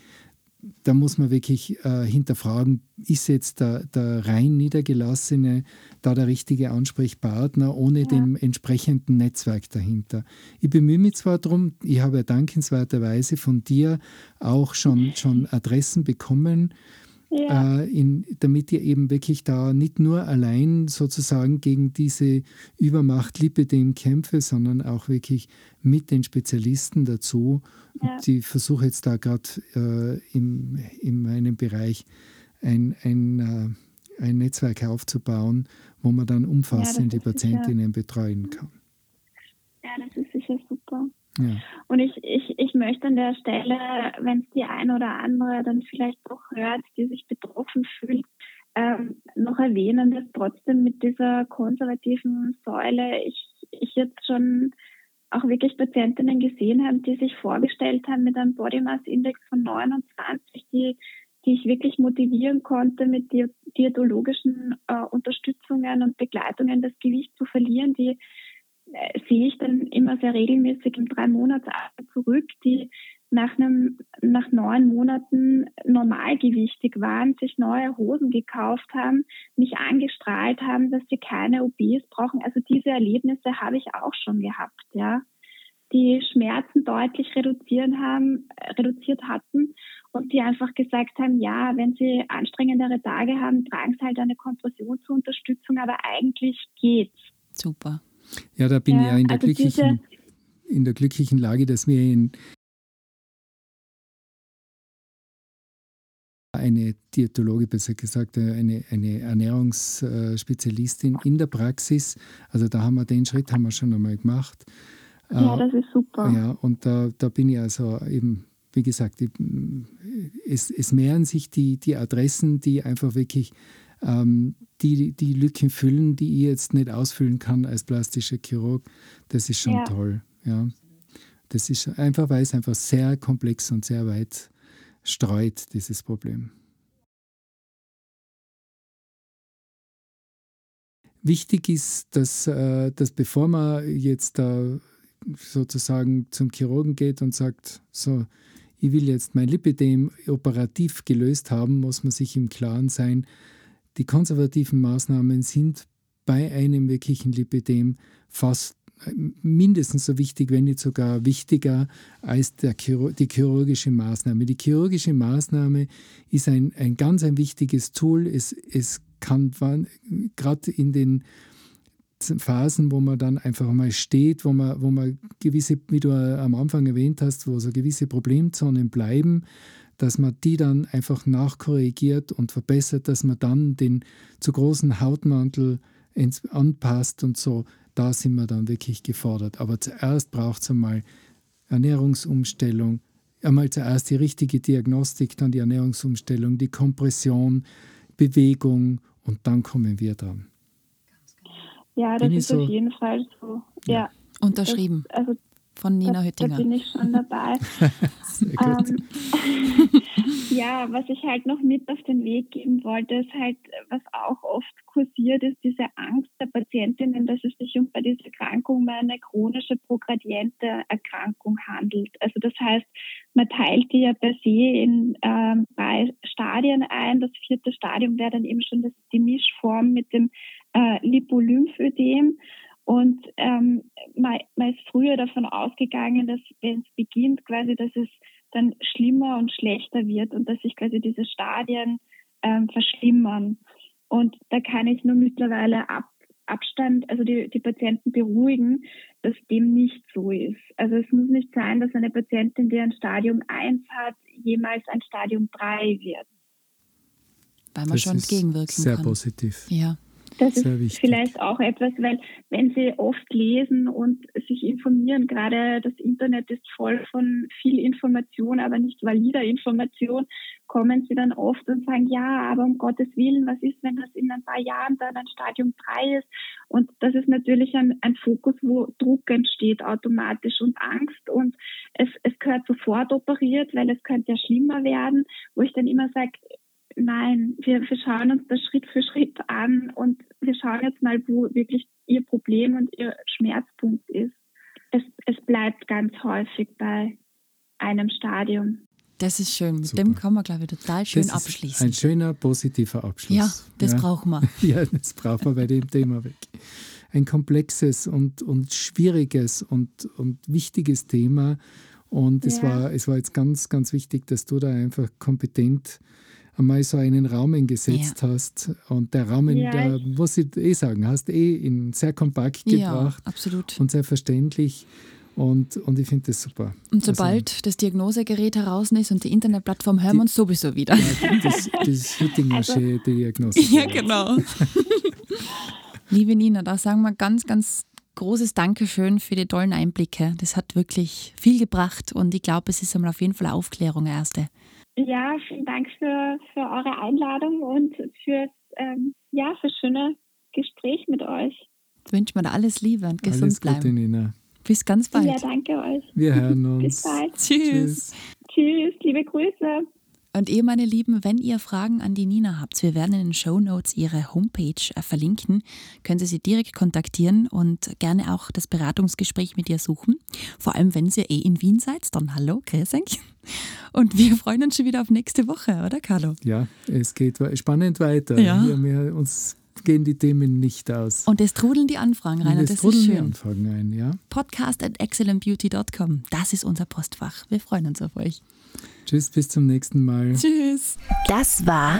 da muss man wirklich äh, hinterfragen, ist jetzt der, der rein Niedergelassene da der richtige Ansprechpartner ohne Ja. dem entsprechenden Netzwerk dahinter. Ich bemühe mich zwar darum, ich habe ja dankenswerterweise von dir auch schon, schon Adressen bekommen, Ja, äh, in, damit ihr eben wirklich da nicht nur allein sozusagen gegen diese Übermacht Lipidem kämpfe, sondern auch wirklich mit den Spezialisten dazu. Ja. Ich versuche jetzt da gerade äh, im, in meinem Bereich ein, ein, äh, ein Netzwerk aufzubauen, wo man dann umfassend die ist sicher- Patientinnen betreuen kann. ja, das ist sicher super. Ja. Und ich, ich, ich möchte an der Stelle, wenn es die eine oder andere dann vielleicht doch hört, die sich betroffen fühlt, ähm, noch erwähnen, dass trotzdem mit dieser konservativen Säule ich, ich jetzt schon auch wirklich Patientinnen gesehen habe, die sich vorgestellt haben mit einem Body Mass Index von 29, die die ich wirklich motivieren konnte, mit diätologischen äh, Unterstützungen und Begleitungen das Gewicht zu verlieren, die sehe ich dann immer sehr regelmäßig im drei Monats zurück, die nach einem, nach neun Monaten normalgewichtig waren, sich neue Hosen gekauft haben, mich angestrahlt haben, dass sie keine OBs brauchen. Also diese Erlebnisse habe ich auch schon gehabt, ja. Die Schmerzen deutlich reduzieren haben, reduziert hatten und die einfach gesagt haben, ja, wenn sie anstrengendere Tage haben, tragen sie halt eine Kompression zur Unterstützung, aber eigentlich geht's. Super. Ja, da bin ja, ich ja in der also glücklichen, in der glücklichen Lage, dass wir in eine Diätologe, besser gesagt, eine, eine Ernährungsspezialistin in der Praxis. Also da haben wir den Schritt haben wir schon einmal gemacht. Ja, das ist super. Ja, und da, da bin ich also eben, wie gesagt, es, es mehren sich die, die Adressen, die einfach wirklich ähm, die, die Lücken füllen, die ich jetzt nicht ausfüllen kann als plastischer Chirurg. Das ist schon ja. toll. Ja. Das ist einfach, weil es einfach sehr komplex und sehr weit streut, dieses Problem. Wichtig ist, dass, äh, dass bevor man jetzt da sozusagen zum Chirurgen geht und sagt, so, ich will jetzt mein Lipidem operativ gelöst haben, muss man sich im Klaren sein, die konservativen Maßnahmen sind bei einem wirklichen Lipidem fast mindestens so wichtig, wenn nicht sogar wichtiger als der, die chirurgische Maßnahme. Die chirurgische Maßnahme ist ein, ein ganz ein wichtiges Tool. Es, es kann gerade in den Phasen, wo man dann einfach mal steht, wo man, wo man gewisse, wie du am Anfang erwähnt hast, wo so gewisse Problemzonen bleiben, dass man die dann einfach nachkorrigiert und verbessert, dass man dann den zu großen Hautmantel anpasst und so da sind wir dann wirklich gefordert. Aber zuerst braucht es einmal Ernährungsumstellung, einmal zuerst die richtige Diagnostik, dann die Ernährungsumstellung, die Kompression, Bewegung und dann kommen wir dran. Ja, das Bin ist so? auf jeden Fall so. Ja. ja. Unterschrieben. Das, also von Nina da, Hüttinger. Da bin ich schon dabei. <laughs> ähm, <laughs> ja, was ich halt noch mit auf den Weg geben wollte, ist halt, was auch oft kursiert, ist diese Angst der Patientinnen, dass es sich um bei dieser Erkrankung um eine chronische progradiente Erkrankung handelt. Also das heißt, man teilt die ja per se in ähm, drei Stadien ein. Das vierte Stadium wäre dann eben schon das, die Mischform mit dem äh, Lipolymphödem. Und ähm, man, man ist früher davon ausgegangen, dass wenn es beginnt, quasi, dass es dann schlimmer und schlechter wird und dass sich quasi diese Stadien ähm, verschlimmern. Und da kann ich nur mittlerweile ab, Abstand, also die, die Patienten beruhigen, dass dem nicht so ist. Also es muss nicht sein, dass eine Patientin, die ein Stadium 1 hat, jemals ein Stadium 3 wird. Weil man das schon entgegenwirken sehr kann. Sehr positiv. Ja. Das Sehr ist wichtig. vielleicht auch etwas, weil wenn Sie oft lesen und sich informieren, gerade das Internet ist voll von viel Information, aber nicht valider Information, kommen Sie dann oft und sagen, ja, aber um Gottes Willen, was ist, wenn das in ein paar Jahren dann ein Stadium 3 ist? Und das ist natürlich ein, ein Fokus, wo Druck entsteht automatisch und Angst und es, es gehört sofort operiert, weil es könnte ja schlimmer werden, wo ich dann immer sage, Nein, wir, wir schauen uns das Schritt für Schritt an und wir schauen jetzt mal, wo wirklich Ihr Problem und Ihr Schmerzpunkt ist. Es, es bleibt ganz häufig bei einem Stadium. Das ist schön. Mit Super. dem kann man, glaube ich, total schön das abschließen. ein schöner, positiver Abschluss. Ja, das ja. brauchen wir. <laughs> Ja, das brauchen wir bei dem Thema weg. Ein komplexes und, und schwieriges und, und wichtiges Thema. Und ja. es, war, es war jetzt ganz, ganz wichtig, dass du da einfach kompetent einmal so einen Rahmen gesetzt ja. hast. Und der Rahmen, ja, der, muss ich eh sagen, hast eh in sehr kompakt gebracht. Absolut. Und sehr verständlich. Und, und ich finde das super. Und also sobald also, das Diagnosegerät heraus ist und die Internetplattform, hören die, wir uns sowieso wieder. Ja, das, das Hüttingersche <laughs> also, Diagnose. <laughs> Ja, genau. <laughs> Liebe Nina, da sagen wir ganz, ganz großes Dankeschön für die tollen Einblicke. Das hat wirklich viel gebracht und ich glaube, es ist einmal auf jeden Fall Aufklärung erste. Ja, vielen Dank für, für eure Einladung und für ähm, ja, für schöne Gespräch mit euch. Ich wünsche mir da alles Liebe und gesund alles bleiben. Gute, Nina. Bis ganz bald. Ja, danke euch. Wir hören <laughs> uns. Bis bald. Tschüss. Tschüss, liebe Grüße. Und ihr, meine Lieben, wenn ihr Fragen an die Nina habt, wir werden in den Show Notes ihre Homepage äh, verlinken, können Sie sie direkt kontaktieren und gerne auch das Beratungsgespräch mit ihr suchen. Vor allem, wenn ihr eh in Wien seid, dann hallo, grüß euch. Und wir freuen uns schon wieder auf nächste Woche, oder Carlo? Ja, es geht spannend weiter. Ja. Wir, wir uns gehen die Themen nicht aus. Und es trudeln die Anfragen rein. Und, es trudeln die Anfragen ein, ja. Podcast at excellentbeauty.com. Das ist unser Postfach. Wir freuen uns auf euch. Tschüss, bis zum nächsten Mal. Tschüss. Das war